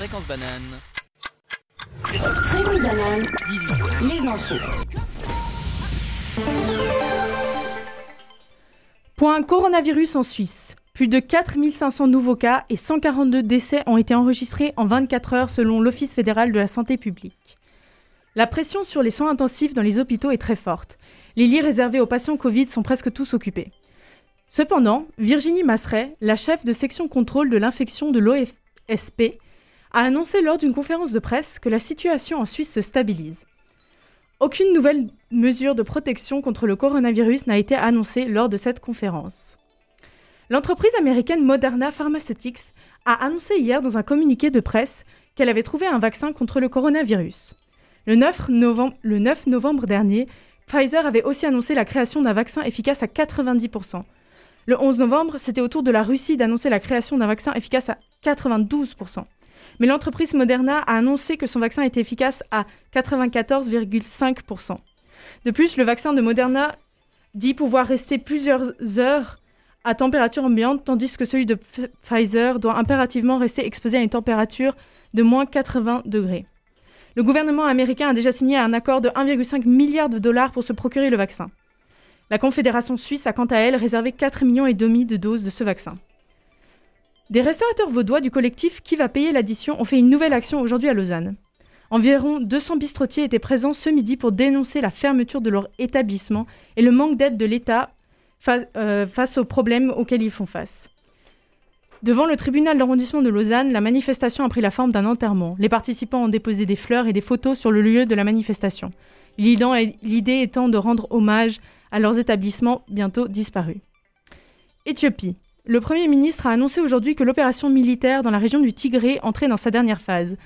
Fréquence banane. Fréquence banane, 18. les infos. Point coronavirus en Suisse. Plus de 4500 nouveaux cas et 142 décès ont été enregistrés en 24 heures selon l'Office fédéral de la santé publique. La pression sur les soins intensifs dans les hôpitaux est très forte. Les lits réservés aux patients Covid sont presque tous occupés. Cependant, Virginie Masseret, la chef de section contrôle de l'infection de l'OFSP, a annoncé lors d'une conférence de presse que la situation en Suisse se stabilise. Aucune nouvelle mesure de protection contre le coronavirus n'a été annoncée lors de cette conférence. L'entreprise américaine Moderna Pharmaceutics a annoncé hier dans un communiqué de presse qu'elle avait trouvé un vaccin contre le coronavirus. Le 9 novembre, le 9 novembre dernier, Pfizer avait aussi annoncé la création d'un vaccin efficace à 90%. Le 11 novembre, c'était au tour de la Russie d'annoncer la création d'un vaccin efficace à 92%. Mais l'entreprise Moderna a annoncé que son vaccin était efficace à 94,5%. De plus, le vaccin de Moderna dit pouvoir rester plusieurs heures à température ambiante, tandis que celui de Pf- Pfizer doit impérativement rester exposé à une température de moins 80 degrés. Le gouvernement américain a déjà signé un accord de 1,5 milliard de dollars pour se procurer le vaccin. La Confédération suisse a quant à elle réservé 4 millions de doses de ce vaccin. Des restaurateurs vaudois du collectif Qui va payer l'addition ont fait une nouvelle action aujourd'hui à Lausanne. Environ 200 bistrotiers étaient présents ce midi pour dénoncer la fermeture de leur établissement et le manque d'aide de l'État euh, face aux problèmes auxquels ils font face. Devant le tribunal d'arrondissement de Lausanne, la manifestation a pris la forme d'un enterrement. Les participants ont déposé des fleurs et des photos sur le lieu de la manifestation. L'idée étant de rendre hommage à leurs établissements bientôt disparus. Éthiopie. Le Premier ministre a annoncé aujourd'hui que l'opération militaire dans la région du Tigré entrait dans sa dernière phase.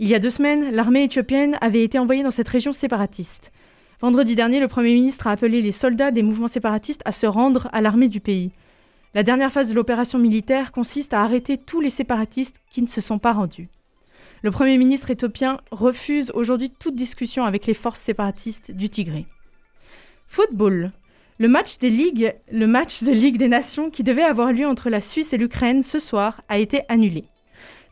Il y a deux semaines, l'armée éthiopienne avait été envoyée dans cette région séparatiste. Vendredi dernier, le Premier ministre a appelé les soldats des mouvements séparatistes à se rendre à l'armée du pays. La dernière phase de l'opération militaire consiste à arrêter tous les séparatistes qui ne se sont pas rendus. Le Premier ministre éthiopien refuse aujourd'hui toute discussion avec les forces séparatistes du Tigré. Football. Le match, des ligues, de Ligue des Nations qui devait avoir lieu entre la Suisse et l'Ukraine ce soir a été annulé.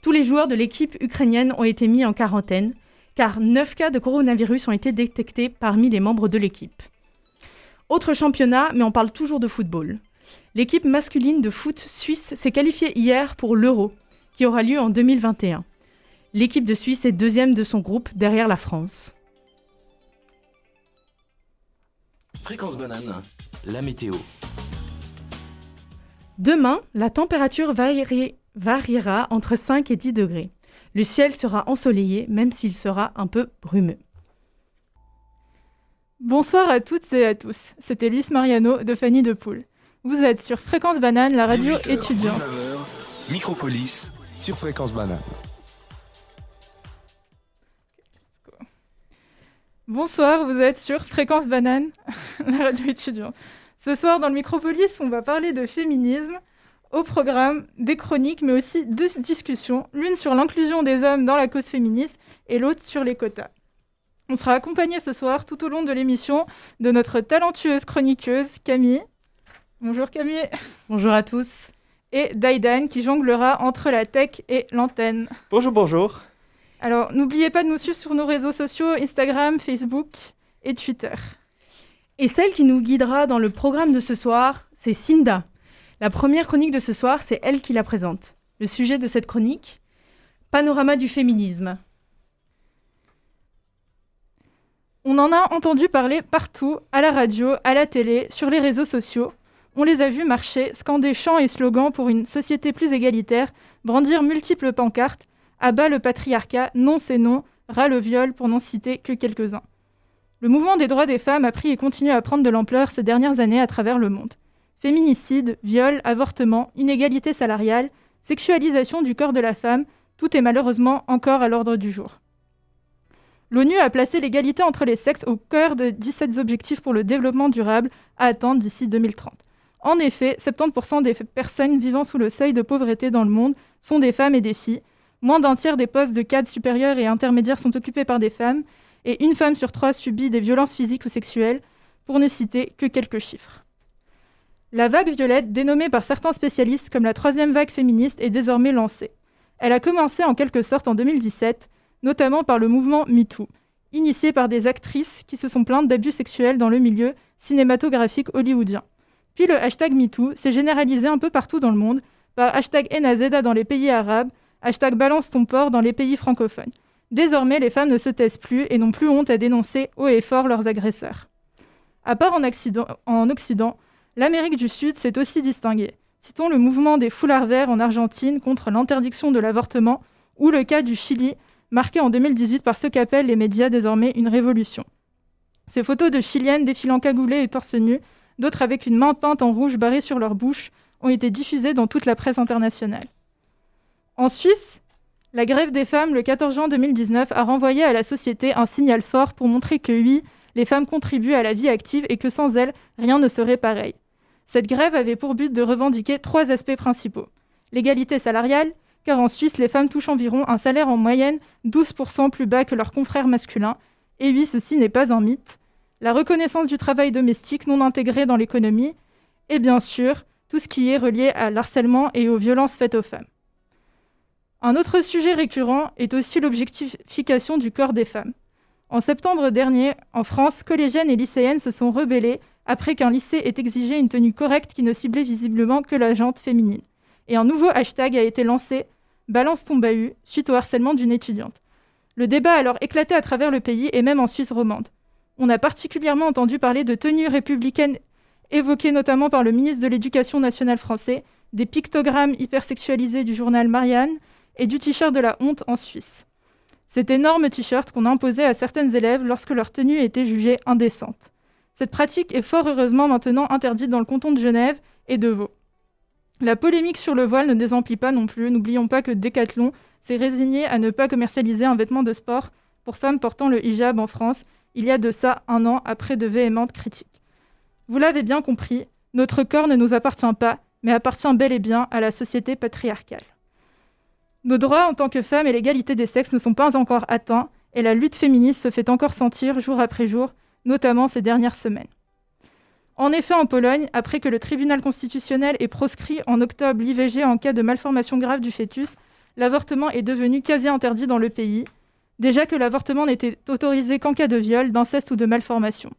Tous les joueurs de l'équipe ukrainienne ont été mis en quarantaine, car 9 cas de coronavirus ont été détectés parmi les membres de l'équipe. Autre championnat, mais on parle toujours de football. L'équipe masculine de foot suisse s'est qualifiée hier pour l'Euro, qui aura lieu en 2021. L'équipe de Suisse est deuxième de son groupe derrière la France. Fréquence banane, la météo. Demain, la température vari- variera entre 5 et 10 degrés. Le ciel sera ensoleillé, même s'il sera un peu brumeux. Bonsoir à toutes et à tous. C'était Luis Mariano de Fanny de Poule. Vous êtes sur Fréquence Banane, la radio 18 heures, étudiante. 19 heures, Micropolis sur fréquence banane. Bonsoir, vous êtes sur Fréquence Banane, la radio étudiante. Ce soir, dans le Micropolis, on va parler de féminisme. Au programme, des chroniques, mais aussi deux discussions, l'une sur l'inclusion des hommes dans la cause féministe et l'autre sur les quotas. On sera accompagné ce soir, tout au long de l'émission, de notre talentueuse chroniqueuse Camille. Bonjour Camille. Bonjour à tous. Et Daidan qui jonglera entre la tech et l'antenne. Bonjour, bonjour. Alors, n'oubliez pas de nous suivre sur nos réseaux sociaux, Instagram, Facebook et Twitter. Et celle qui nous guidera dans le programme de ce soir, c'est Cinda. La première chronique de ce soir, c'est elle qui la présente. Le sujet de cette chronique Panorama du féminisme. On en a entendu parler partout, à la radio, à la télé, sur les réseaux sociaux. On les a vus marcher, scander chants et slogans pour une société plus égalitaire, brandir multiples pancartes, à bas le patriarcat, non c'est non, ras le viol, pour n'en citer que quelques-uns. Le mouvement des droits des femmes a pris et continue à prendre de l'ampleur ces dernières années à travers le monde. Féminicide, viol, avortement, inégalité salariale, sexualisation du corps de la femme, tout est malheureusement encore à l'ordre du jour. L'ONU a placé l'égalité entre les sexes au cœur de 17 objectifs pour le développement durable à atteindre d'ici 2030. En effet, 70% des personnes vivant sous le seuil de pauvreté dans le monde sont des femmes et des filles. Moins d'un tiers des postes de cadres supérieurs et intermédiaires sont occupés par des femmes, et une femme sur trois subit des violences physiques ou sexuelles, pour ne citer que quelques chiffres. La vague violette, dénommée par certains spécialistes comme la troisième vague féministe, est désormais lancée. Elle a commencé en quelque sorte en 2017, notamment par le mouvement MeToo, initié par des actrices qui se sont plaintes d'abus sexuels dans le milieu cinématographique hollywoodien. Puis le hashtag MeToo s'est généralisé un peu partout dans le monde, par hashtag Enazeda dans les pays arabes, hashtag Balance ton port dans les pays francophones. Désormais, les femmes ne se taisent plus et n'ont plus honte à dénoncer haut et fort leurs agresseurs. À part en, en Occident, l'Amérique du Sud s'est aussi distinguée. Citons le mouvement des foulards verts en Argentine contre l'interdiction de l'avortement ou le cas du Chili, marqué en 2018 par ce qu'appellent les médias désormais une révolution. Ces photos de Chiliennes défilant cagoulées et torse nu, d'autres avec une main peinte en rouge barrée sur leur bouche, ont été diffusées dans toute la presse internationale. En Suisse, la grève des femmes le 14 juin 2019 a renvoyé à la société un signal fort pour montrer que oui, les femmes contribuent à la vie active et que sans elles, rien ne serait pareil. Cette grève avait pour but de revendiquer trois aspects principaux. L'égalité salariale, car en Suisse, les femmes touchent environ un salaire en moyenne 12% plus bas que leurs confrères masculins, et oui, ceci n'est pas un mythe. La reconnaissance du travail domestique non intégré dans l'économie, et bien sûr, tout ce qui est relié à l'harcèlement et aux violences faites aux femmes. Un autre sujet récurrent est aussi l'objectification du corps des femmes. En septembre dernier, en France, collégiennes et lycéennes se sont rebellées après qu'un lycée ait exigé une tenue correcte qui ne ciblait visiblement que la jante féminine. Et un nouveau hashtag a été lancé, Balance ton bahut, suite au harcèlement d'une étudiante. Le débat a alors éclaté à travers le pays et même en Suisse romande. On a particulièrement entendu parler de tenues républicaines évoquées notamment par le ministre de l'Éducation nationale français, des pictogrammes hypersexualisés du journal Marianne, et du t-shirt de la honte en Suisse. Cet énorme t-shirt qu'on imposait à certaines élèves lorsque leur tenue était jugée indécente. Cette pratique est fort heureusement maintenant interdite dans le canton de Genève et de Vaud. La polémique sur le voile ne désemplit pas non plus. N'oublions pas que Decathlon s'est résigné à ne pas commercialiser un vêtement de sport pour femmes portant le hijab en France, il y a de ça un an après de véhémentes critiques. Vous l'avez bien compris, notre corps ne nous appartient pas, mais appartient bel et bien à la société patriarcale. Nos droits en tant que femmes et l'égalité des sexes ne sont pas encore atteints et la lutte féministe se fait encore sentir jour après jour, notamment ces dernières semaines. En effet, en Pologne, après que le tribunal constitutionnel ait proscrit en octobre l'IVG en cas de malformation grave du fœtus, l'avortement est devenu quasi interdit dans le pays, déjà que l'avortement n'était autorisé qu'en cas de viol, d'inceste ou de malformation.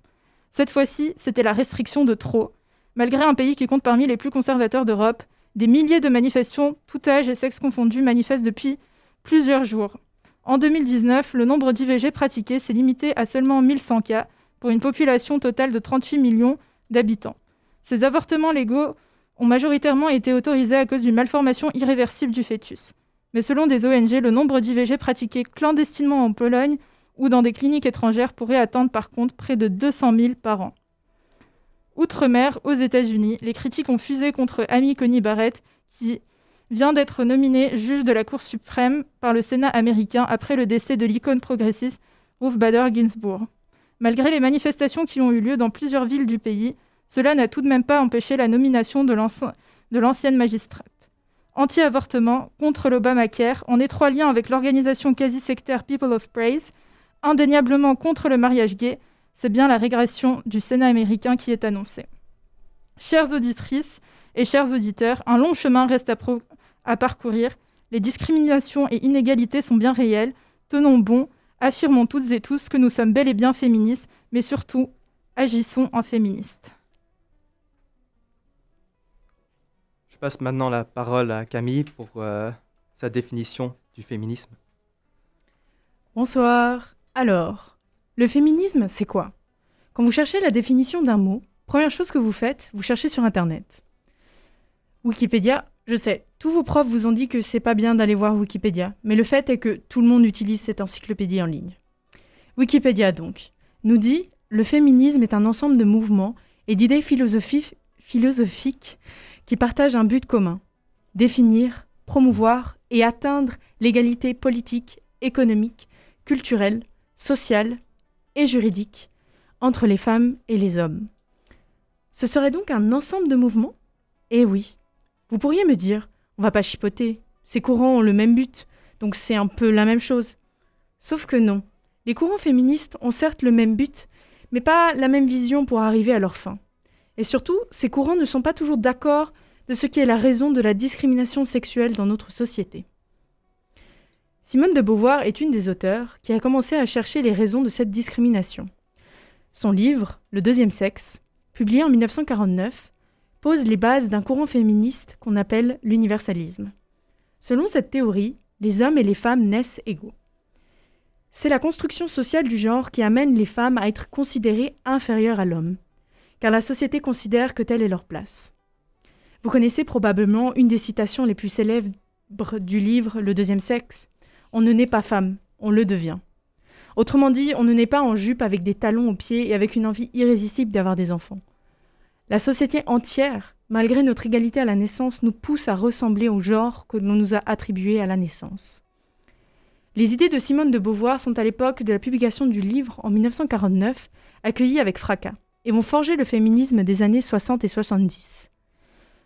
Cette fois-ci, c'était la restriction de trop. Malgré un pays qui compte parmi les plus conservateurs d'Europe, des milliers de manifestations, tout âge et sexe confondus, manifestent depuis plusieurs jours. En 2019, le nombre d'IVG pratiqués s'est limité à seulement 1100 cas pour une population totale de 38 millions d'habitants. Ces avortements légaux ont majoritairement été autorisés à cause d'une malformation irréversible du fœtus. Mais selon des ONG, le nombre d'IVG pratiqués clandestinement en Pologne ou dans des cliniques étrangères pourrait atteindre par contre près de 200 000 par an. Outre-mer, aux États-Unis, les critiques ont fusé contre Amy Coney Barrett, qui vient d'être nominée juge de la Cour suprême par le Sénat américain après le décès de l'icône progressiste Ruth Bader Ginsburg. Malgré les manifestations qui ont eu lieu dans plusieurs villes du pays, cela n'a tout de même pas empêché la nomination de l'ancienne magistrate. Anti-avortement, contre l'Obamacare, en étroit lien avec l'organisation quasi-sectaire People of Praise, indéniablement contre le mariage gay, c'est bien la régression du Sénat américain qui est annoncée. Chères auditrices et chers auditeurs, un long chemin reste à, parcourir. Les discriminations et inégalités sont bien réelles. Tenons bon, affirmons toutes et tous que nous sommes bel et bien féministes, mais surtout, agissons en féministes. Je passe maintenant la parole à Camille pour euh, sa définition du féminisme. Bonsoir. Alors, le féminisme, c'est quoi? Quand vous cherchez la définition d'un mot, première chose que vous faites, vous cherchez sur Internet. Wikipédia, je sais, tous vos profs vous ont dit que c'est pas bien d'aller voir Wikipédia, mais le fait est que tout le monde utilise cette encyclopédie en ligne. Wikipédia, donc, nous dit le féminisme est un ensemble de mouvements et d'idées philosophiques qui partagent un but commun définir, promouvoir et atteindre l'égalité politique, économique, culturelle, sociale et juridique entre les femmes et les hommes. Ce serait donc un ensemble de mouvements? Eh oui. Vous pourriez me dire, on va pas chipoter, ces courants ont le même but, donc c'est un peu la même chose. Sauf que non. Les courants féministes ont certes le même but, mais pas la même vision pour arriver à leur fin. Et surtout, ces courants ne sont pas toujours d'accord de ce qui est la raison de la discrimination sexuelle dans notre société. Simone de Beauvoir est une des auteurs qui a commencé à chercher les raisons de cette discrimination. Son livre, Le deuxième sexe, publié en 1949, pose les bases d'un courant féministe qu'on appelle l'universalisme. Selon cette théorie, les hommes et les femmes naissent égaux. C'est la construction sociale du genre qui amène les femmes à être considérées inférieures à l'homme, car la société considère que telle est leur place. Vous connaissez probablement une des citations les plus célèbres du livre Le deuxième sexe. On ne naît pas femme, on le devient. Autrement dit, on ne naît pas en jupe avec des talons aux pieds et avec une envie irrésistible d'avoir des enfants. La société entière, malgré notre égalité à la naissance, nous pousse à ressembler au genre que l'on nous a attribué à la naissance. Les idées de Simone de Beauvoir sont à l'époque de la publication du livre en 1949 accueillies avec fracas et vont forger le féminisme des années 60 et 70.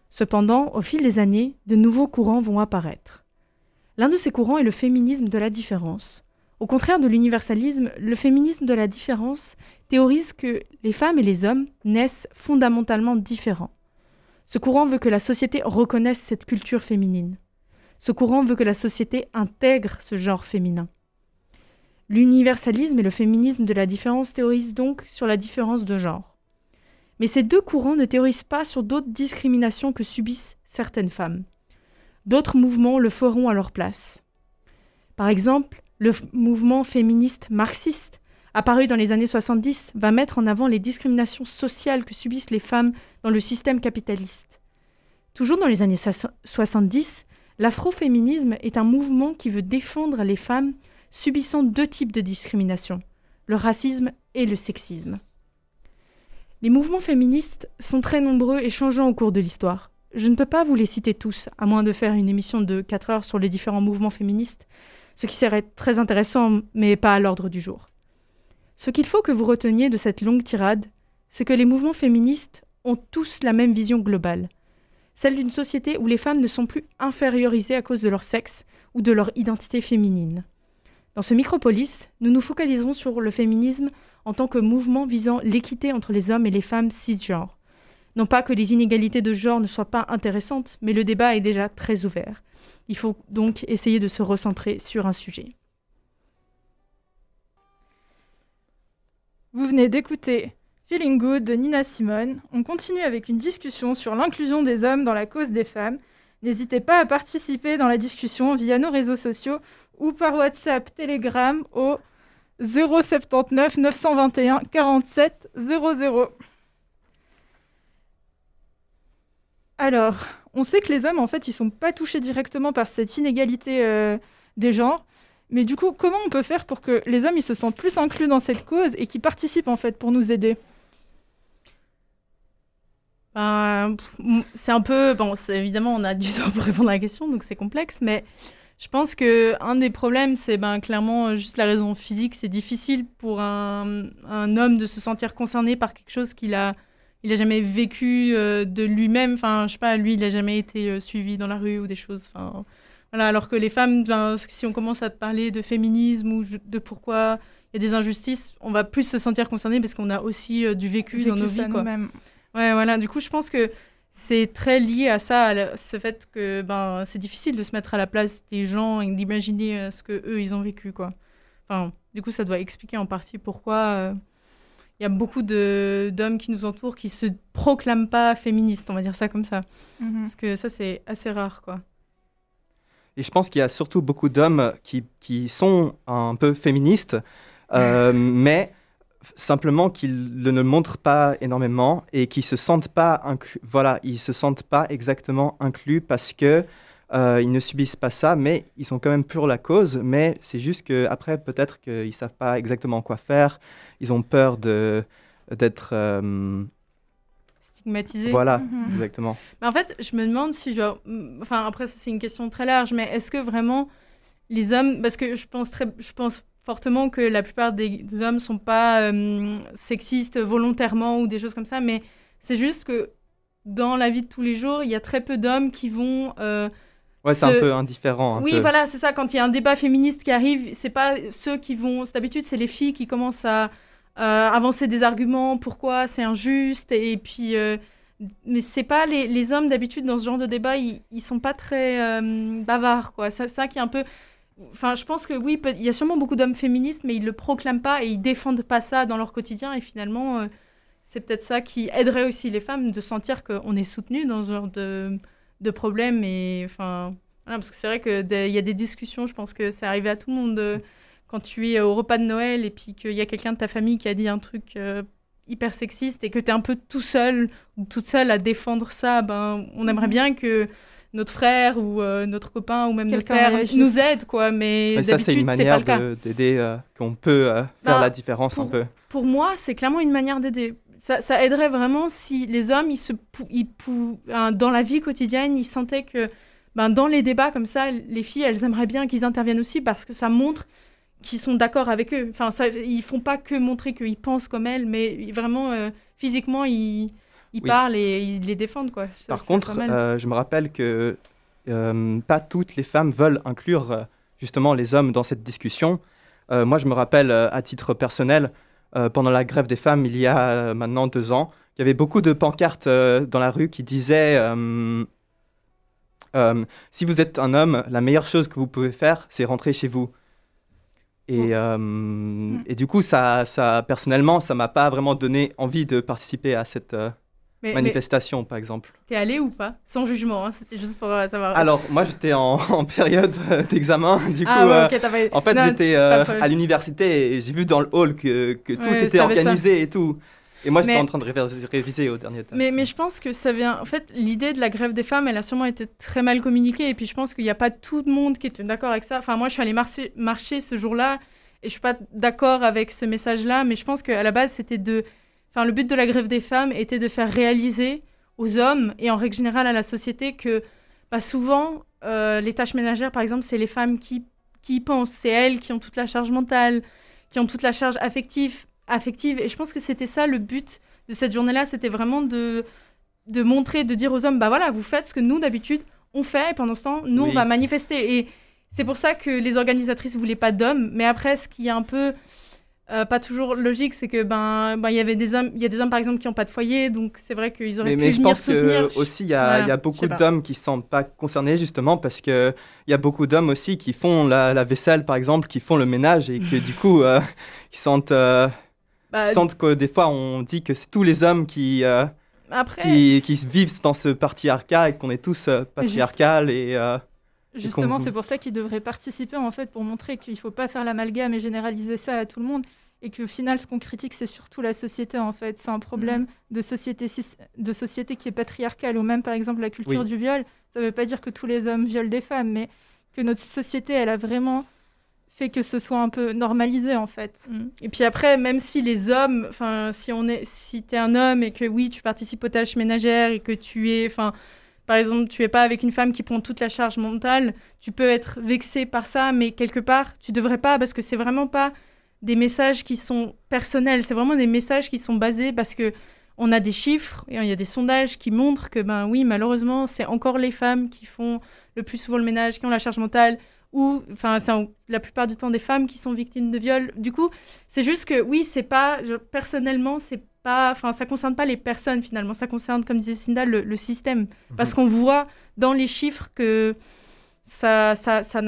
Cependant, au fil des années, de nouveaux courants vont apparaître. L'un de ces courants est le féminisme de la différence. Au contraire de l'universalisme, le féminisme de la différence théorise que les femmes et les hommes naissent fondamentalement différents. Ce courant veut que la société reconnaisse cette culture féminine. Ce courant veut que la société intègre ce genre féminin. L'universalisme et le féminisme de la différence théorisent donc sur la différence de genre. Mais ces deux courants ne théorisent pas sur d'autres discriminations que subissent certaines femmes. D'autres mouvements le feront à leur place. Par exemple, le mouvement féministe marxiste, apparu dans les années 70, va mettre en avant les discriminations sociales que subissent les femmes dans le système capitaliste. Toujours dans les années 70, L'afroféminisme est un mouvement qui veut défendre les femmes subissant deux types de discrimination, le racisme et le sexisme. Les mouvements féministes sont très nombreux et changeants au cours de l'histoire. Je ne peux pas vous les citer tous, à moins de faire une émission de 4 heures sur les différents mouvements féministes, ce qui serait très intéressant, mais pas à l'ordre du jour. Ce qu'il faut que vous reteniez de cette longue tirade, c'est que les mouvements féministes ont tous la même vision globale – celle d'une société où les femmes ne sont plus infériorisées à cause de leur sexe ou de leur identité féminine. Dans ce micropolis, nous nous focalisons sur le féminisme en tant que mouvement visant l'équité entre les hommes et les femmes cisgenres. Non pas que les inégalités de genre ne soient pas intéressantes, mais le débat est déjà très ouvert. Il faut donc essayer de se recentrer sur un sujet. Vous venez d'écouter Feeling Good de Nina Simone. On continue avec une discussion sur l'inclusion des hommes dans la cause des femmes. N'hésitez pas à participer dans la discussion via nos réseaux sociaux ou par WhatsApp, Telegram au 079 921 47 00. Alors, on sait que les hommes, en fait, ils sont pas touchés directement par cette inégalité euh, des genres. Mais du coup, comment on peut faire pour que les hommes ils se sentent plus inclus dans cette cause et qu'ils participent en fait pour nous aider? Ben, c'est un peu. Bon, évidemment, on a du temps pour répondre à la question, donc c'est complexe, mais je pense que un des problèmes, c'est ben, clairement juste la raison physique. C'est difficile pour un, homme de se sentir concerné par quelque chose qu'il a, il a jamais vécu euh, de lui-même. Enfin, je sais pas, lui, il a jamais été euh, suivi dans la rue ou des choses. Enfin, voilà, alors que les femmes, ben, si on commence à parler de féminisme ou de pourquoi il y a des injustices, on va plus se sentir concerné parce qu'on a aussi euh, du vécu, dans nos vies. Quoi. Ouais, voilà. Du coup, je pense que c'est très lié à ça, à ce fait que ben, c'est difficile de se mettre à la place des gens et d'imaginer ce que eux ils ont vécu, quoi. Enfin, du coup, ça doit expliquer en partie pourquoi il y a beaucoup d'hommes qui nous entourent qui se proclament pas féministes, on va dire ça comme ça. Mhm. Parce que ça, c'est assez rare, quoi. Et je pense qu'il y a surtout beaucoup d'hommes qui, qui, sont un peu féministes, euh, mais simplement qu'ils ne le montrent pas énormément et qu'ils se sentent pas inclus. Voilà, ils se sentent pas exactement inclus parce que euh, ils ne subissent pas ça, mais ils sont quand même pour la cause. Mais c'est juste que après, peut-être qu'ils savent pas exactement quoi faire. Ils ont peur de d'être euh, stigmatisés. Voilà, mhm. exactement. Mais en fait, je me demande si, genre, enfin après, c'est une question très large, mais est-ce que vraiment les hommes, parce que je pense très, je pense fortement que la plupart des, hommes sont pas euh, sexistes volontairement ou des choses comme ça, mais c'est juste que dans la vie de tous les jours, il y a très peu d'hommes qui vont. Euh, ouais, c'est un peu indifférent. oui, voilà, c'est ça. Quand il y a un débat féministe qui arrive, c'est pas ceux qui vont. D'habitude, c'est les filles qui commencent à avancer des arguments, pourquoi c'est injuste, et puis. Euh, mais c'est pas les, les hommes d'habitude dans ce genre de débat, ils, ils sont pas très bavards, quoi. C'est ça qui est un peu Enfin, je pense que oui, il y a sûrement beaucoup d'hommes féministes, mais ils le proclament pas et ils défendent pas ça dans leur quotidien. Et finalement, euh, c'est peut-être ça qui aiderait aussi les femmes de sentir qu'on est soutenu dans ce genre de, de problème. Et enfin, voilà, parce que c'est vrai que des- il y a des discussions. Je pense que c'est arrivé à tout le monde euh, quand tu es au repas de Noël et puis qu'il y a quelqu'un de ta famille qui a dit un truc. euh, hyper sexiste et que tu es un peu tout seul ou toute seule à défendre ça, ben, on aimerait bien que notre frère ou euh, notre copain ou même notre Quelqu'un père réagisse. nous aide, quoi. Mais Et ça, c'est une manière d'aider, euh, qu'on peut euh, faire Bah, la différence un peu. Pour moi, c'est clairement une manière d'aider. Ça, ça aiderait vraiment si les hommes, ils se ils pou- hein, dans la vie quotidienne, ils sentaient que ben, dans les débats comme ça, les filles, elles aimeraient bien qu'ils interviennent aussi parce que ça montre qu'ils sont d'accord avec eux. Enfin, ça, ils font pas que montrer qu'ils pensent comme elles, mais vraiment, euh, physiquement, ils, ils Oui. parlent et ils les défendent. Quoi. Ça, Par contre, euh, je me rappelle que euh, pas toutes les femmes veulent inclure justement les hommes dans cette discussion. Moi, je me rappelle à titre personnel, euh, pendant la grève des femmes, il y a euh, maintenant deux ans, il y avait beaucoup de pancartes euh, dans la rue qui disaient Si vous êtes un homme, la meilleure chose que vous pouvez faire, c'est rentrer chez vous. Et, euh, et du coup, ça, ça, personnellement, ça m'a pas vraiment donné envie de participer à cette mais, mais manifestation, par exemple. t'es allé ou pas? Sans jugement, hein, c'était juste pour euh, savoir. Alors, moi, j'étais en, en période euh, d'examen. Du coup, ah, ouais, euh, ok, t'as pas- en fait, j'étais à l'université et j'ai vu dans le hall que, que tout Ouais, était ça. organisé et tout. Et moi, j'étais Mais- en train de réviser, réviser au dernier temps. Mais, mais je pense que ça vient. En fait, l'idée de la grève des femmes, elle a sûrement été très mal communiquée. Et puis, je pense qu'il n'y a pas tout le monde qui était d'accord avec ça. Enfin, moi, je suis allée marcher, marcher ce jour-là et je suis pas d'accord avec ce message-là. Mais je pense qu'à la base, c'était de. Enfin, le but de la grève des femmes était de faire réaliser aux hommes et en règle générale à la société que bah, souvent, euh, les tâches ménagères, par exemple, c'est les femmes qui, qui y pensent. C'est elles qui ont toute la charge mentale, qui ont toute la charge affective. affective. Et je pense que c'était ça le but de cette journée-là, c'était vraiment de, de montrer, de dire aux hommes, bah voilà, vous faites ce que nous, d'habitude, on fait, et pendant ce temps, nous, Oui. on va manifester. Et c'est pour ça que les organisatrices voulaient pas d'hommes. Mais après, ce qui est un peu euh, pas toujours logique, c'est que ben, ben, il y avait des hommes, il y a des hommes par exemple qui n'ont pas de foyer, donc c'est vrai qu'ils auraient Mais, pu mais je venir pense soutenir. que aussi il y a, Voilà, il y a je beaucoup d'hommes qui ne sont pas concernés justement parce que il y a beaucoup d'hommes aussi qui font la, la vaisselle par exemple, qui font le ménage et que du coup euh, ils sentent, euh, Bah, ils sentent que des fois on dit que c'est tous les hommes qui, euh, après, qui, qui vivent dans ce patriarcat et qu'on est tous euh, patriarcal et euh, Justement, c'est pour ça qu'ils devraient participer en fait pour montrer qu'il ne faut pas faire l'amalgame et généraliser ça à tout le monde et qu'au final, ce qu'on critique, c'est surtout la société en fait. C'est un problème de société de société qui est patriarcale ou même par exemple la culture Oui. du viol. Ça ne veut pas dire que tous les hommes violent des femmes, mais que notre société, elle a vraiment fait que ce soit un peu normalisé en fait. Mm. Et puis après, même si les hommes, enfin, si on est, si t'es un homme et que oui, tu participes aux tâches ménagères et que tu es, enfin, par exemple, tu es pas avec une femme qui prend toute la charge mentale, tu peux être vexé par ça, mais quelque part, tu devrais pas parce que c'est vraiment pas des messages qui sont personnels, c'est vraiment des messages qui sont basés parce que on a des chiffres et il y a des sondages qui montrent que ben oui, malheureusement, c'est encore les femmes qui font le plus souvent le ménage, qui ont la charge mentale ou enfin c'est la plupart du temps des femmes qui sont victimes de viol. Du coup, c'est juste que oui, c'est pas je- personnellement, c'est pas enfin ça concerne pas les personnes finalement, ça concerne comme disait Cinda le, le système parce qu'on voit dans les chiffres que ça ça ça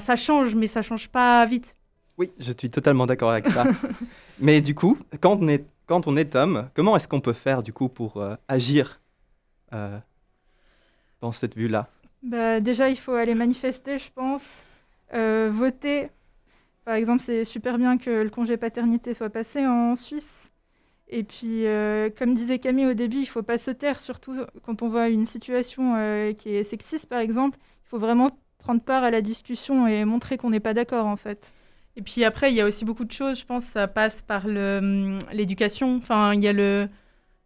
ça change mais ça change pas vite. Oui, je suis totalement d'accord avec ça. Mais du coup, quand on est, quand on est homme, comment est-ce qu'on peut faire du coup pour euh, agir euh, dans cette vue-là? Bah, déjà, il faut aller manifester, je pense. Euh, voter. Par exemple, c'est super bien que le congé paternité soit passé en Suisse. Et puis, euh, comme disait Camille au début, il ne faut pas se taire, surtout quand on voit une situation euh, qui est sexiste, par exemple. Il faut vraiment prendre part à la discussion et montrer qu'on n'est pas d'accord, en fait. Et puis après, il y a aussi beaucoup de choses. Je pense ça passe par hum, l'éducation. Enfin, il y a le,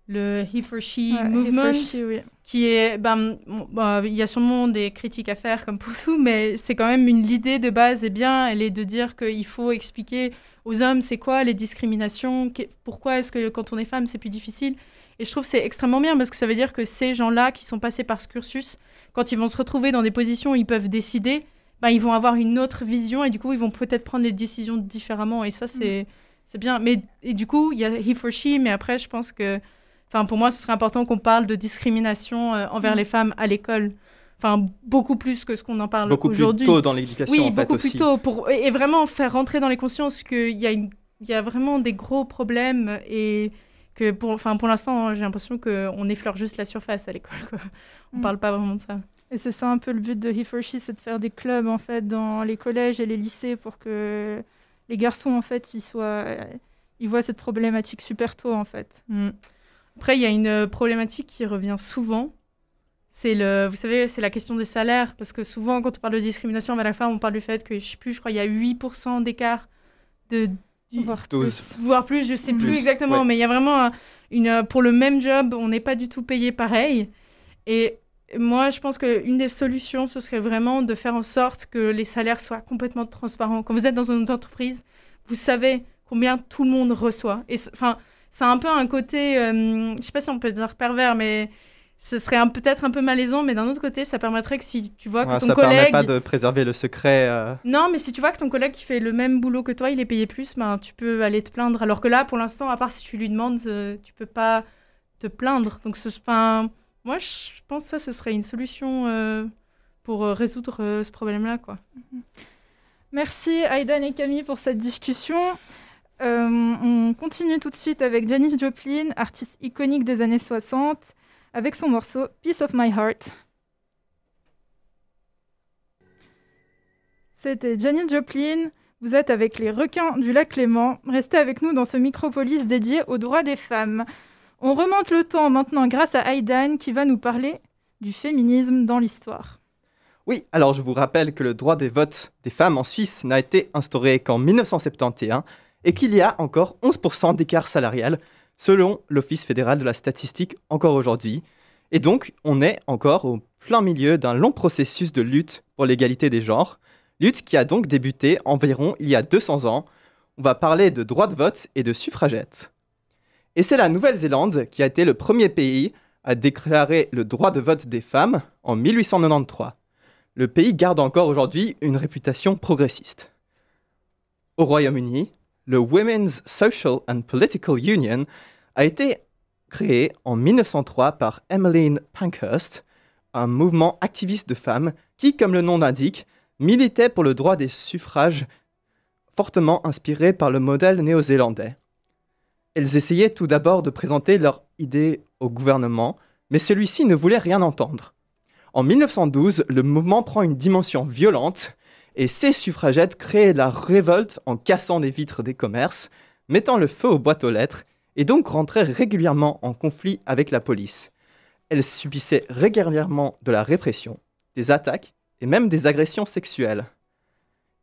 le he for she Ouais, movement oui. qui est. Ben, bon, il y a sûrement des critiques à faire comme pour tout, mais c'est quand même une l'idée de base est bien. Elle est de dire qu'il faut expliquer aux hommes c'est quoi les discriminations, pourquoi est-ce que quand on est femme c'est plus difficile. Et je trouve que c'est extrêmement bien parce que ça veut dire que ces gens-là qui sont passés par ce cursus, quand ils vont se retrouver dans des positions où ils peuvent décider, ben, ils vont avoir une autre vision et du coup ils vont peut-être prendre les décisions différemment et ça c'est c'est bien. Mais et du coup il y a he for she, mais après je pense que, enfin pour moi ce serait important qu'on parle de discrimination euh, envers Mm. les femmes à l'école enfin beaucoup plus que ce qu'on en parle Beaucoup plus aujourd'hui. tôt dans l'éducation, Oui, en fait, beaucoup aussi. plus tôt pour et vraiment faire rentrer dans les consciences qu'il y a une, il y a vraiment des gros problèmes et que pour, enfin pour l'instant j'ai l'impression qu'on effleure juste la surface à l'école. On Mm. parle pas vraiment de ça. Et c'est ça un peu le but de He for She, c'est de faire des clubs en fait dans les collèges et les lycées pour que les garçons en fait ils soient, ils voient cette problématique super tôt en fait. Mm. Après, il y a une euh, problématique qui revient souvent. C'est le, vous savez, c'est la question des salaires. Parce que souvent, quand on parle de discrimination envers la femme, on parle du fait que, je sais plus, je crois, il y a 8% d'écart de. Voire Douze. plus. voire plus, je sais plus, Plus, exactement, ouais. mais il y a vraiment un- une, euh, pour le même job, on n'est pas du tout payé pareil. Et moi, je pense qu'une des solutions, ce serait vraiment de faire en sorte que les salaires soient complètement transparents. Quand vous êtes dans une entreprise, vous savez combien tout le monde reçoit. Et enfin, c'est un peu un côté, euh, je sais pas si on peut dire pervers, mais ce serait peut-être un peu malaisant, mais d'un autre côté, ça permettrait que si tu vois que Ouais, ton ça permet collègue pas de préserver le secret. euh, non, mais si tu vois que ton collègue qui fait le même boulot que toi, il est payé plus, ben, tu peux aller te plaindre. Alors que là, pour l'instant, à part si tu lui demandes, euh, tu peux pas te plaindre. Donc, ce, enfin, moi, je pense que ça, ce serait une solution euh, pour euh, résoudre euh, ce problème-là, quoi. Merci Aidan et Camille pour cette discussion. On continue tout de suite avec Janis Joplin, artiste iconique des années 60, avec son morceau Piece of My Heart. C'était Janis Joplin. Vous êtes avec les requins du lac Léman. Restez avec nous dans ce micropolis dédié aux droits des femmes. On remonte le temps maintenant grâce à Aidan qui va nous parler du féminisme dans l'histoire. Oui, alors je vous rappelle que le droit des votes des femmes en Suisse n'a été instauré qu'en 1971 et qu'il y a encore 11% d'écart salarial selon l'Office fédéral de la statistique encore aujourd'hui. Et donc, on est encore au plein milieu d'un long processus de lutte pour l'égalité des genres, lutte qui a donc débuté environ il y a 200 ans. On va parler de droit de vote et de suffragettes. Et c'est la Nouvelle-Zélande qui a été le premier pays à déclarer le droit de vote des femmes en 1893 le pays garde encore aujourd'hui une réputation progressiste. Au Royaume-Uni, le Women's Social and Political Union a été créé en 1903 par Emmeline Pankhurst, un mouvement activiste de femmes qui, comme le nom l'indique, militait pour le droit des suffrages fortement inspiré par le modèle néo-zélandais. Elles essayaient tout d'abord de présenter leurs idées au gouvernement, mais celui-ci ne voulait rien entendre. En 1912, le mouvement prend une dimension violente et ces suffragettes créent la révolte en cassant des vitres des commerces, mettant le feu aux boîtes aux lettres et donc rentraient régulièrement en conflit avec la police. Elles subissaient régulièrement de la répression, des attaques et même des agressions sexuelles.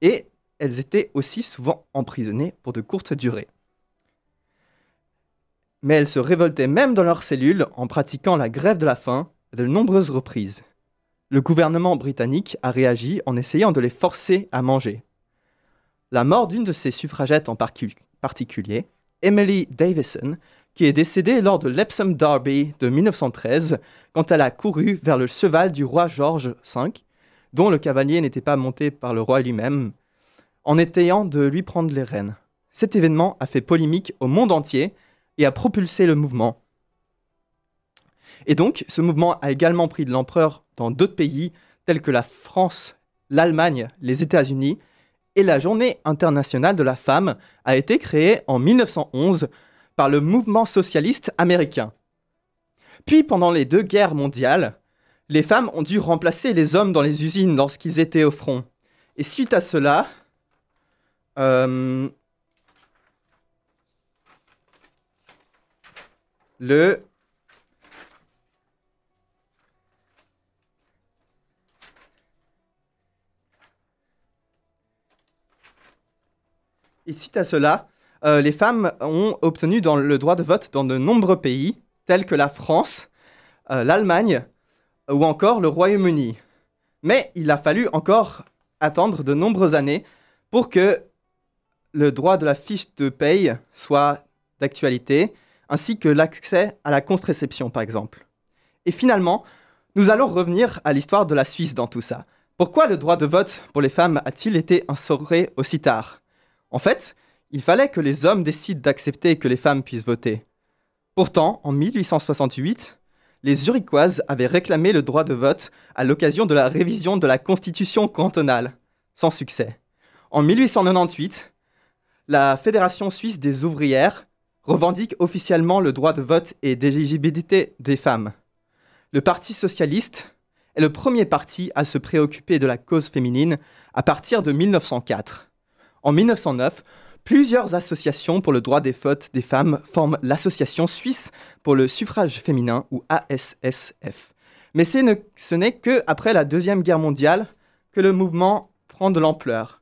Et elles étaient aussi souvent emprisonnées pour de courtes durées. Mais elles se révoltaient même dans leurs cellules en pratiquant la grève de la faim de nombreuses reprises le gouvernement britannique a réagi en essayant de les forcer à manger. La mort d'une de ces suffragettes en particulier, Emily Davison, qui est décédée lors de l'Epsom Derby de 1913, quand elle a couru vers le cheval du roi George V, dont le cavalier n'était pas monté par le roi lui-même, en essayant de lui prendre les rênes. Cet événement a fait polémique au monde entier et a propulsé le mouvement. Et donc, ce mouvement a également pris de l'ampleur dans d'autres pays tels que la France, l'Allemagne, les États-Unis, et la Journée internationale de la femme a été créée en 1911 par le mouvement socialiste américain. Puis, pendant les deux guerres mondiales, les femmes ont dû remplacer les hommes dans les usines lorsqu'ils étaient au front. Et suite à cela, euh, le Et suite à cela, euh, les femmes ont obtenu le droit de vote dans de nombreux pays, tels que la France, euh, l'Allemagne ou encore le Royaume-Uni. Mais il a fallu encore attendre de nombreuses années pour que le droit de la fiche de paye soit d'actualité, ainsi que l'accès à la contraception, par exemple. Et finalement, nous allons revenir à l'histoire de la Suisse dans tout ça. Pourquoi le droit de vote pour les femmes a-t-il été instauré aussi tard? En fait, il fallait que les hommes décident d'accepter que les femmes puissent voter. Pourtant, en 1868, les Zurichoises avaient réclamé le droit de vote à l'occasion de la révision de la constitution cantonale, sans succès. En 1898, la Fédération suisse des ouvrières revendique officiellement le droit de vote et d'éligibilité des femmes. Le Parti socialiste est le premier parti à se préoccuper de la cause féminine à partir de 1904. En 1909, plusieurs associations pour le droit des votes des femmes forment l'Association suisse pour le suffrage féminin ou ASSF. Mais ce n'est que après la Deuxième Guerre mondiale que le mouvement prend de l'ampleur.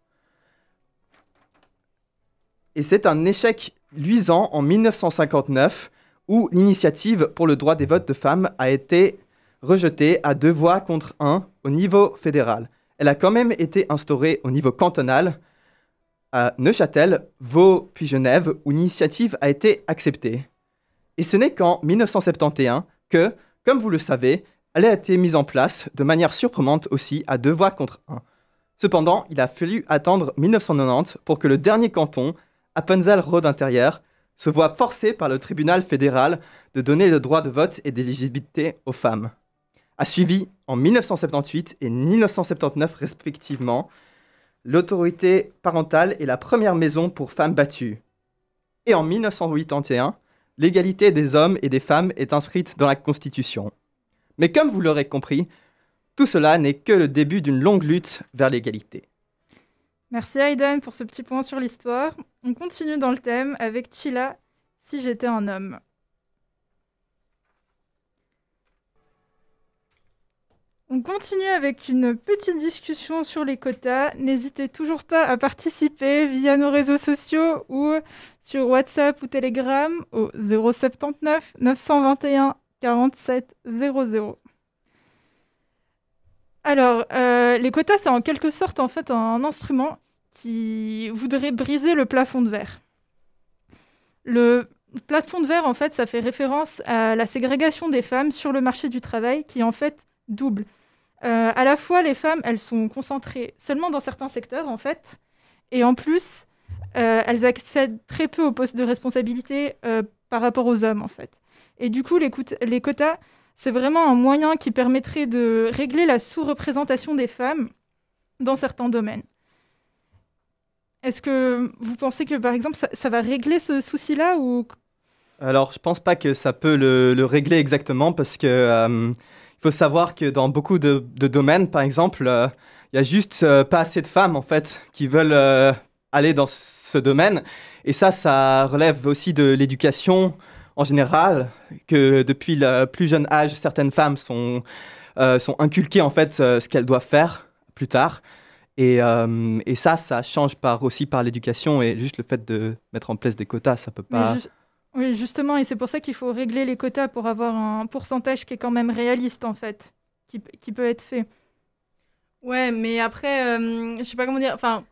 Et c'est un échec luisant en 1959 où l'initiative pour le droit des votes de femmes a été rejetée à deux voix contre un au niveau fédéral. Elle a quand même été instaurée au niveau cantonal à Neuchâtel, Vaud puis Genève où l'initiative a été acceptée. Et ce n'est qu'en 1971 que, comme vous le savez, elle a été mise en place de manière surprenante aussi à deux voix contre un. Cependant, il a fallu attendre 1990 pour que le dernier canton Appenzell-Rhodes intérieur se voit forcé par le tribunal fédéral de donner le droit de vote et d'éligibilité aux femmes. A suivi en 1978 et 1979 respectivement l'autorité parentale et la première maison pour femmes battues. Et en 1981, l'égalité des hommes et des femmes est inscrite dans la Constitution. Mais comme vous l'aurez compris, tout cela n'est que le début d'une longue lutte vers l'égalité. Merci Aiden pour ce petit point sur l'histoire. On continue dans le thème avec Chila, Si j'étais un homme. On continue avec une petite discussion sur les quotas. N'hésitez toujours pas à participer via nos réseaux sociaux ou sur WhatsApp ou Telegram au 079 921 47 00. Alors, euh, les quotas, c'est en quelque sorte en fait un instrument qui voudrait briser le plafond de verre. Le plafond de verre, en fait, ça fait référence à la ségrégation des femmes sur le marché du travail, qui en fait double. Euh, à la fois, les femmes, elles sont concentrées seulement dans certains secteurs, en fait, et en plus, euh, elles accèdent très peu aux postes de responsabilité par rapport aux hommes, en fait. Et du coup, les quotas, c'est vraiment un moyen qui permettrait de régler la sous-représentation des femmes dans certains domaines. Est-ce que vous pensez que, par exemple, ça, va régler ce souci-là ou... Alors, je pense pas que ça peut le, régler exactement parce que euh, il faut savoir que dans beaucoup de, domaines, par exemple, euh, il y a juste euh, pas assez de femmes en fait qui veulent aller dans ce domaine. Et ça, ça relève aussi de l'éducation en général, que depuis le plus jeune âge, certaines femmes sont, sont inculquées en fait ce qu'elles doivent faire plus tard. Et, euh, et, ça, ça change par, aussi par l'éducation et juste le fait de mettre en place des quotas, ça peut pas. Oui, justement, et c'est pour ça qu'il faut régler les quotas pour avoir un pourcentage qui est quand même réaliste en fait, qui, qui peut être fait. Ouais, mais après, euh, je sais pas comment dire. Enfin,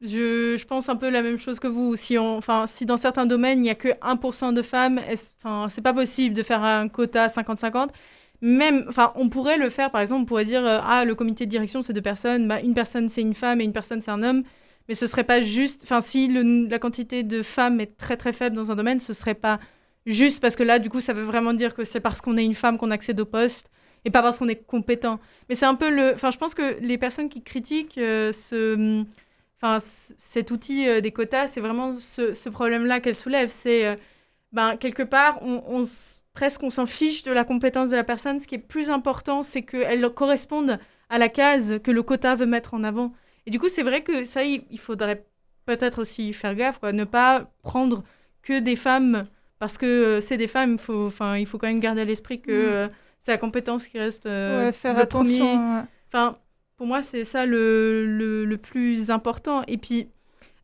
je, pense un peu la même chose que vous. Si, enfin, dans certains domaines, il n'y a que 1% de femmes, enfin, c'est pas possible de faire un quota 50-50 même, enfin, on pourrait le faire, par exemple, on pourrait dire, euh, ah, le comité de direction, c'est deux personnes, bah, une personne, c'est une femme et une personne, c'est un homme. Mais ce serait pas juste, enfin, si la quantité de femmes est très très faible dans un domaine, ce serait pas juste parce que là, du coup, ça veut vraiment dire que c'est parce qu'on est une femme qu'on accède au poste et pas parce qu'on est compétent. Mais c'est un peu le, enfin, je pense que les personnes qui critiquent euh, ce, enfin, cet outil euh, des quotas, c'est vraiment ce, problème-là qu'elle soulève. C'est, ben, quelque part, on, on presque on s'en fiche de la compétence de la personne. Ce qui est plus important, c'est qu'elle corresponde à la case que le quota veut mettre en avant. Et du coup, c'est vrai que ça, il, faudrait peut-être aussi faire gaffe, quoi. ne pas prendre que des femmes parce que euh, c'est des femmes. Il faut, enfin, il faut quand même garder à l'esprit que mm. euh, c'est la compétence qui reste euh, faire attention. Enfin, pour moi, c'est ça le, le, plus important. Et puis,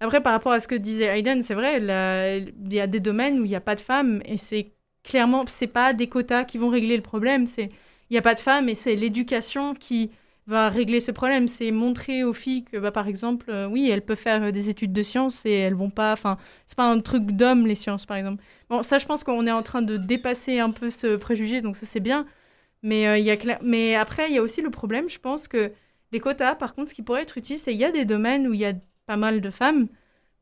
après, par rapport à ce que disait Hayden, c'est vrai, il y a des domaines où il n'y a pas de femmes et c'est clairement, c'est pas des quotas qui vont régler le problème. Il n'y a pas de femmes et c'est l'éducation qui va régler ce problème. C'est montrer aux filles que, bah, par exemple, euh, oui, elles peuvent faire des études de sciences et elles vont pas. Enfin, c'est pas un truc d'homme les sciences, par exemple. Bon, ça, je pense qu'on est en train de dépasser un peu ce préjugé, donc ça c'est bien. Mais euh, y a mais après, il y a aussi le problème, je pense que les quotas, par contre, ce qui pourrait être utile, c'est qu'il y a des domaines où il y a pas mal de femmes,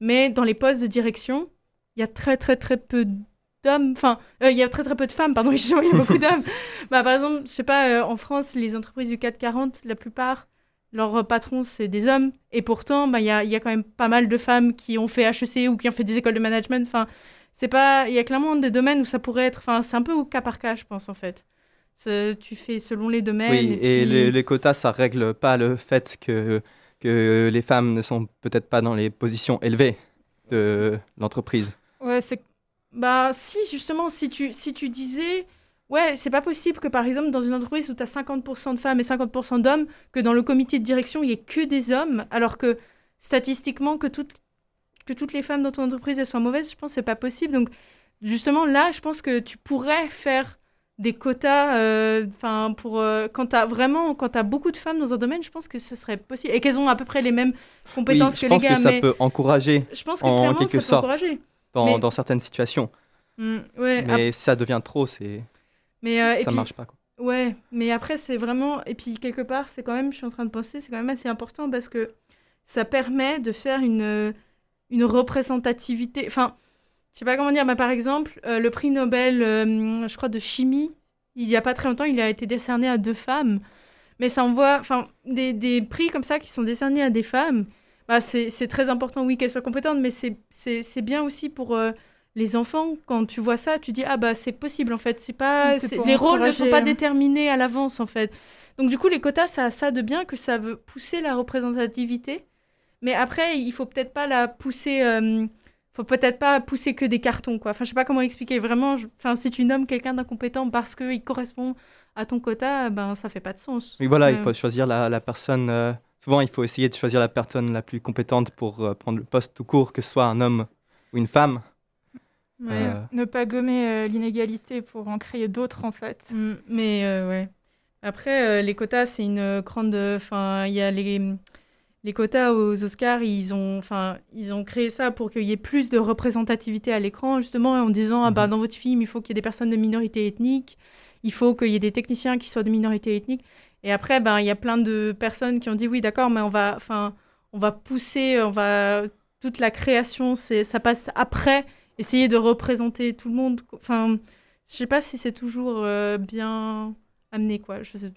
mais dans les postes de direction, il y a très très très peu d'hommes, enfin, euh, il y a très très peu de femmes, pardon, il y a beaucoup d'hommes. bah, par exemple, je sais pas, euh, en France, les entreprises du 440, la plupart, leurs patrons, c'est des hommes. Et pourtant, bah, il y, a, y a quand même pas mal de femmes qui ont fait HEC ou qui ont fait des écoles de management. Enfin, c'est pas. Il y a clairement des domaines où ça pourrait être. Enfin, c'est un peu au cas par cas, je pense, en fait. Tu fais selon les domaines. Oui, et puis- les, les quotas, ça règle pas le fait que, que les femmes ne sont peut-être pas dans les positions élevées de l'entreprise. Ouais, c'est Bah si, justement, si tu, si tu disais, ouais, c'est pas possible que par exemple dans une entreprise où tu as 50% de femmes et 50% d'hommes, que dans le comité de direction, il y ait que des hommes, alors que statistiquement, que toutes, que toutes les femmes dans ton entreprise, elles soient mauvaises, je pense que c'est pas possible. Donc justement, là, je pense que tu pourrais faire des quotas, euh, enfin, pour euh, quand t'as vraiment, quand t'as beaucoup de femmes dans un domaine, je pense que ce serait possible et qu'elles ont à peu près les mêmes compétences je que pense les gars. que ça mais peut encourager je pense que en clairement, quelque ça peut sorte. encourager. dans, Mais- dans certaines situations. Mm, ouais, Mais si ça devient trop, c'est Mais, euh, ça puis- marche pas. Quoi. Ouais, mais après, c'est vraiment. Et puis, quelque part, c'est quand même, je suis en train de penser, c'est quand même assez important parce que ça permet de faire une, une représentativité. Enfin, je sais pas comment dire, mais par exemple, euh, le prix Nobel, euh, je crois, de chimie, il y a pas très longtemps, il a été décerné à deux femmes. Mais ça envoie. Enfin, des, des prix comme ça qui sont décernés à des femmes, bah, c'est très important, oui, qu'elles soient compétentes, mais c'est- bien aussi pour. euh, les enfants, quand tu vois ça, tu dis ah bah c'est possible en fait, c'est pas les rôles ne sont pas hein. déterminés à l'avance en fait. Donc du coup les quotas ça a ça de bien que ça veut pousser la représentativité, mais après il faut peut-être pas la pousser, faut peut-être pas pousser que des cartons quoi. Enfin je sais pas comment expliquer vraiment. je- Enfin si tu nommes quelqu'un d'incompétent parce qu'il correspond à ton quota, ben ça fait pas de sens. Oui, voilà, il Ouais. faut choisir la, la personne. euh, souvent, il faut essayer de choisir la personne la plus compétente pour euh, prendre le poste tout court, que ce soit un homme ou une femme. Ouais. Euh, ne pas gommer euh, l'inégalité pour en créer d'autres, en fait. Mm, mais euh, ouais. Après, euh, les quotas, c'est une grande. Enfin, il y a les, les quotas aux Oscars, ils ont, enfin, ils ont créé ça pour qu'il y ait plus de représentativité à l'écran, justement, en disant ah bah, Mhm. dans votre film, il faut qu'il y ait des personnes de minorité ethnique, il faut qu'il y ait des techniciens qui soient de minorité ethnique. Et après, ben, il y a plein de personnes qui ont dit oui, d'accord, mais on va, enfin, on va pousser, on va. Toute la création, c'est, ça passe après, essayer de représenter tout le monde. Enfin. Je sais pas si c'est toujours euh, bien amené, quoi. Je sais...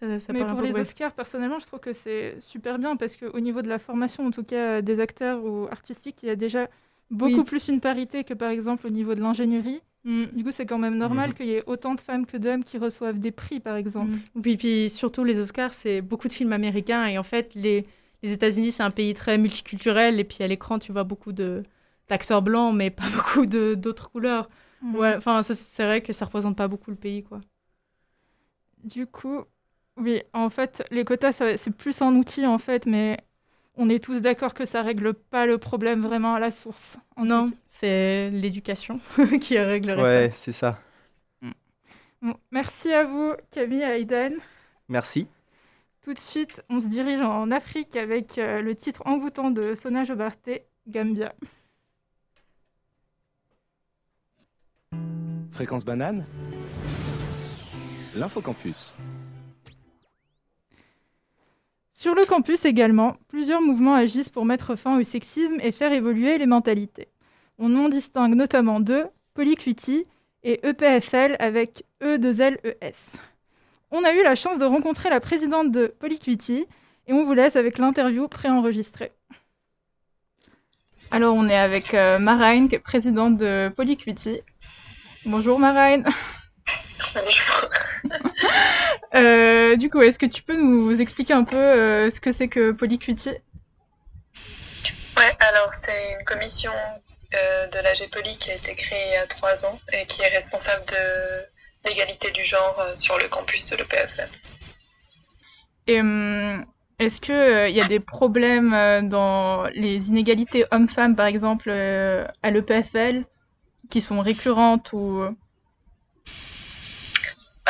ça, ça Mais pour les ouais. Oscars, personnellement, je trouve que c'est super bien parce qu'au niveau de la formation, en tout cas des acteurs ou artistiques, il y a déjà beaucoup Oui. plus une parité que par exemple au niveau de l'ingénierie. Mm, Du coup, c'est quand même normal Mhm. qu'il y ait autant de femmes que d'hommes qui reçoivent des prix, par exemple. mm. Puis, puis surtout, les Oscars, c'est beaucoup de films américains. Et en fait, les, les États-Unis, c'est un pays très multiculturel. Et puis à l'écran, tu vois beaucoup d'acteurs blancs, mais pas beaucoup d'autres couleurs. Ouais, enfin, c'est vrai que ça représente pas beaucoup le pays, quoi. Du coup, oui, en fait, les quotas, c'est plus un outil, en fait, mais on est tous d'accord que ça règle pas le problème vraiment à la source. en non, c'est l'éducation qui réglerait ouais, c'est ça. Bon, merci à vous, Camille et Aïdan. Merci. Tout de suite, on se dirige en Afrique avec euh, le titre envoûtant de Sona Jobarté, Gambia. Fréquence banane. L'infocampus. Sur le campus également, plusieurs mouvements agissent pour mettre fin au sexisme et faire évoluer les mentalités. On en distingue notamment deux, Polycuity et EPFL avec E2LES. On a eu la chance de rencontrer la présidente de Polycuity et on vous laisse avec l'interview préenregistrée. Alors on est avec euh, Marine, présidente de Polycuity. Bonjour Marine. Euh, du coup, est-ce que tu peux nous expliquer un peu euh, ce que c'est que Polycuity Ouais, alors c'est une commission euh, de la GPOLI qui a été créée il y a trois ans et qui est responsable de l'égalité du genre sur le campus de l'EPFL. Et hum, est-ce qu'il y a des problèmes dans les inégalités hommes-femmes, par exemple, à l'EPFL, qui sont récurrentes ou...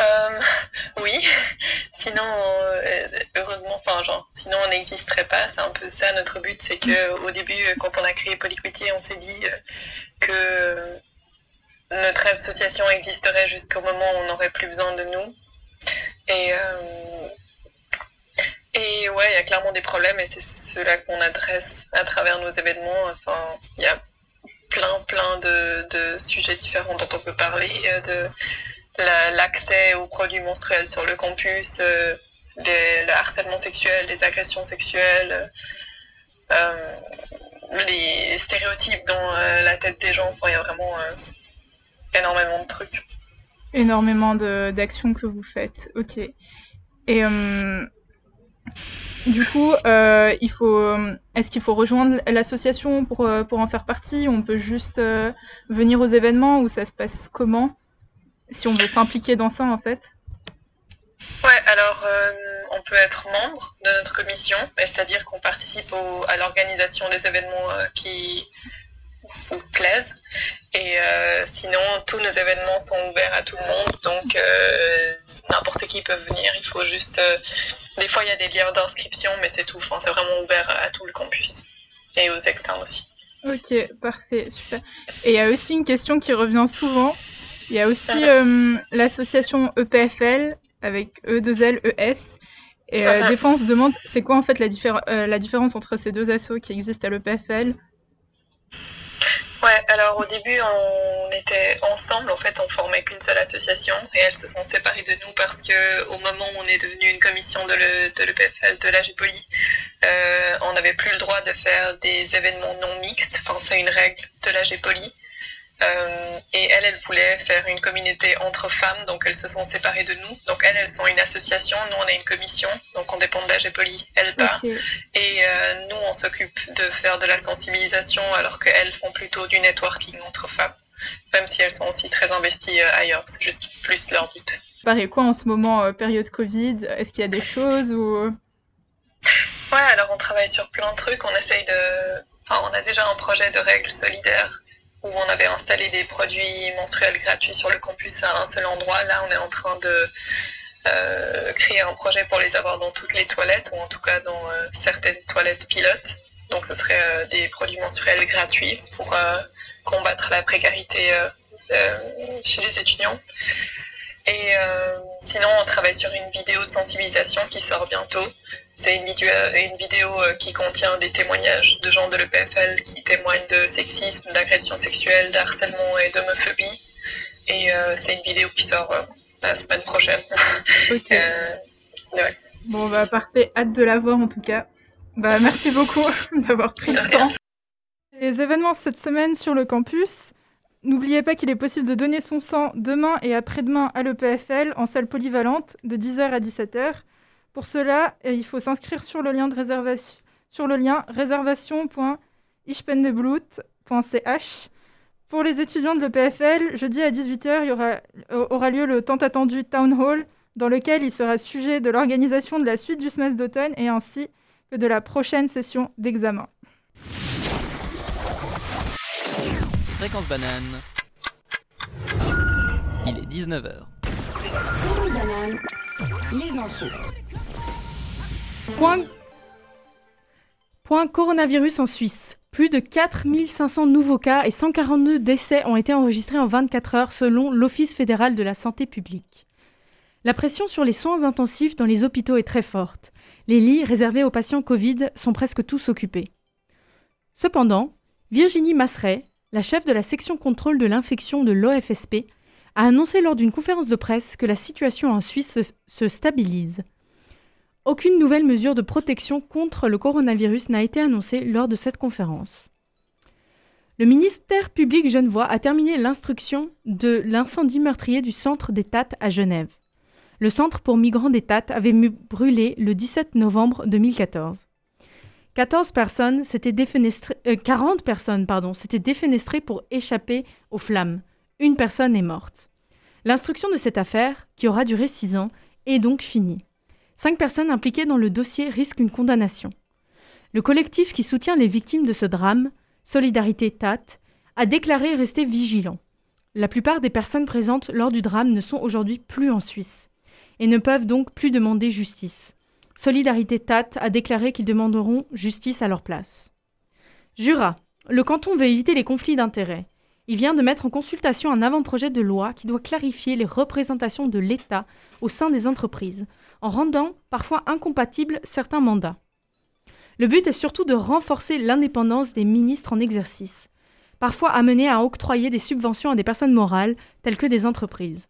Euh, oui, sinon, euh, heureusement, enfin, genre, sinon on n'existerait pas. C'est un peu ça notre but, c'est que au début, quand on a créé Polyquity, on s'est dit euh, que notre association existerait jusqu'au moment où on n'aurait plus besoin de nous. Et, et ouais, il y a clairement des problèmes et c'est cela qu'on adresse à travers nos événements. Enfin, il y a plein, plein de, de, sujets différents dont on peut parler, de l'accès aux produits menstruels sur le campus, le harcèlement sexuel, les agressions sexuelles, les stéréotypes dans la tête des gens. il y a vraiment énormément de trucs. Énormément d'actions que vous faites, ok. Et du coup, euh, il faut, euh, est-ce qu'il faut rejoindre l'association pour, euh, pour en faire partie? On peut juste venir aux événements ou ça se passe comment? Si on veut s'impliquer dans ça en fait Ouais, alors on peut être membre de notre commission, c'est-à-dire qu'on participe à l'organisation des événements qui vous plaisent. Et sinon, tous nos événements sont ouverts à tout le monde, donc n'importe qui peut venir. Il faut juste. Euh, des fois, il y a des liens d'inscription, mais c'est tout. Enfin, c'est vraiment ouvert à tout le campus et aux externes aussi. Ok, parfait, super. Et il y a aussi une question qui revient souvent. Il y a aussi euh, l'association EPFL avec E2L, ES. Et euh, des fois, on se demande, c'est quoi en fait la, la différence entre ces deux assos qui existent à l'EPFL Ouais, alors au début, on était ensemble, en fait, on formait qu'une seule association et elles se sont séparées de nous parce que au moment où on est devenu une commission de l'EPFL de, de euh, on n'avait plus le droit de faire des événements non mixtes, enfin c'est une règle de l'AGPOLI. Euh, elles voulaient faire une communauté entre femmes, donc elles se sont séparées de nous. Donc elles, elles sont une association, nous on est une commission, donc on dépend de la GPOLI, elles pas. Et euh, nous, on s'occupe de faire de la sensibilisation, alors qu'elles font plutôt du networking entre femmes, même si elles sont aussi très investies euh, ailleurs, c'est juste plus leur but. Pareil quoi en ce moment, période Covid? Est-ce qu'il y a des choses ou... Ouais, alors on travaille sur plein de trucs, on essaye de... Enfin, on a déjà un projet de règles solidaires où on avait installé des produits menstruels gratuits sur le campus à un seul endroit. Là, on est en train de euh, créer un projet pour les avoir dans toutes les toilettes, ou en tout cas dans euh, certaines toilettes pilotes. Donc, ce serait euh, des produits menstruels gratuits pour combattre la précarité chez les étudiants. Et sinon, on travaille sur une vidéo de sensibilisation qui sort bientôt c'est une vidéo, une vidéo euh, qui contient des témoignages de gens de l'EPFL qui témoignent de sexisme, d'agression sexuelle, d'harcèlement et d'homophobie. Et euh, c'est une vidéo qui sort euh, la semaine prochaine. Ok. Bon, bah parfait, hâte de la voir en tout cas. Bah merci beaucoup d'avoir pris le temps. Les événements cette semaine sur le campus. N'oubliez pas qu'il est possible de donner son sang demain et après-demain à l'EPFL en salle polyvalente de 10h à 17h. Pour cela, euh, il faut s'inscrire sur le lien de réservation sur le lien réservation.ichpendeblut.ch. Pour les étudiants de l'EPFL, jeudi à 18h, il y aura, euh, aura lieu le tant attendu Town Hall, dans lequel il sera sujet de l'organisation de la suite du semestre d'automne et ainsi que de la prochaine session d'examen. Fréquence banane. Il est 19h. les infos. Point... coronavirus en Suisse. Plus de 4500 nouveaux cas et 142 décès ont été enregistrés en 24 heures selon l'Office fédéral de la santé publique. La pression sur les soins intensifs dans les hôpitaux est très forte. Les lits réservés aux patients Covid sont presque tous occupés. Cependant, Virginie Masseret, la chef de la section contrôle de l'infection de l'OFSP, a annoncé lors d'une conférence de presse que la situation en Suisse se stabilise. Aucune nouvelle mesure de protection contre le coronavirus n'a été annoncée lors de cette conférence. Le ministère public genevois a terminé l'instruction de l'incendie meurtrier du centre des Tates à Genève. Le centre pour migrants des Tates avait brûlé le 17 novembre 2014. 14 personnes s'étaient défenestrées, 40 personnes pardon, s'étaient défenestrées pour échapper aux flammes. Une personne est morte. L'instruction de cette affaire, qui aura duré six ans, est donc finie. Cinq personnes impliquées dans le dossier risquent une condamnation. Le collectif qui soutient les victimes de ce drame, Solidarité TAT, a déclaré rester vigilant. La plupart des personnes présentes lors du drame ne sont aujourd'hui plus en Suisse et ne peuvent donc plus demander justice. Solidarité TAT a déclaré qu'ils demanderont justice à leur place. Jura. Le canton veut éviter les conflits d'intérêts. Il vient de mettre en consultation un avant-projet de loi qui doit clarifier les représentations de l'État au sein des entreprises, en rendant parfois incompatibles certains mandats. Le but est surtout de renforcer l'indépendance des ministres en exercice. parfois amenés à octroyer des subventions à des personnes morales, telles que des entreprises.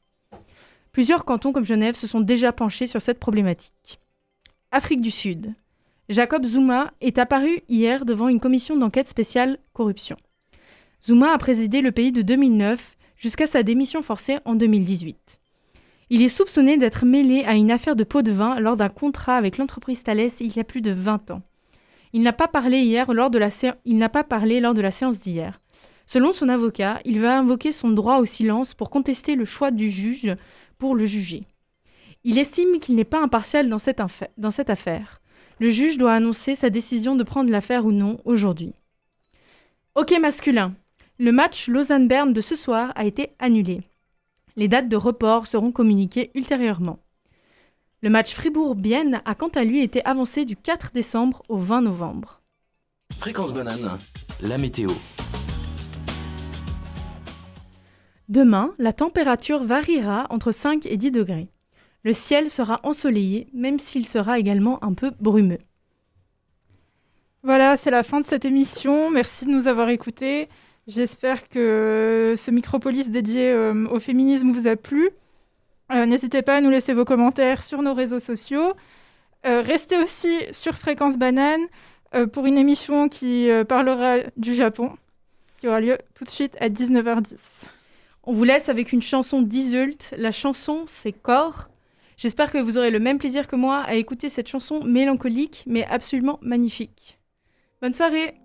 Plusieurs cantons comme Genève se sont déjà penchés sur cette problématique. Afrique du Sud. Jacob Zuma est apparu hier devant une commission d'enquête spéciale corruption. Zuma a présidé le pays de 2009 jusqu'à sa démission forcée en 2018. Il est soupçonné d'être mêlé à une affaire de pot de vin lors d'un contrat avec l'entreprise Thales il y a plus de 20 ans. Il n'a pas parlé hier lors de la, il n'a pas parlé lors de la séance d'hier. Selon son avocat, il va invoquer son droit au silence pour contester le choix du juge pour le juger. Il estime qu'il n'est pas impartial dans cette, infa- dans cette affaire. Le juge doit annoncer sa décision de prendre l'affaire ou non aujourd'hui. Hockey masculin. Le match Lausanne-Berne de ce soir a été annulé. Les dates de report seront communiquées ultérieurement. Le match Fribourg-Bienne a quant à lui été avancé du 4 décembre au 20 novembre. Fréquence banane, la météo. Demain, la température variera entre 5 et 10 degrés. Le ciel sera ensoleillé, même s'il sera également un peu brumeux. Voilà, c'est la fin de cette émission. Merci de nous avoir écoutés. J'espère que ce Micropolis dédié euh, au féminisme vous a plu. Euh, N'hésitez pas à nous laisser vos commentaires sur nos réseaux sociaux. Euh, restez aussi sur Fréquence Banane pour une émission qui parlera du Japon, qui aura lieu tout de suite à 19h10. On vous laisse avec une chanson d'Isult. La chanson, c'est Corps. J'espère que vous aurez le même plaisir que moi à écouter cette chanson mélancolique, mais absolument magnifique. Bonne soirée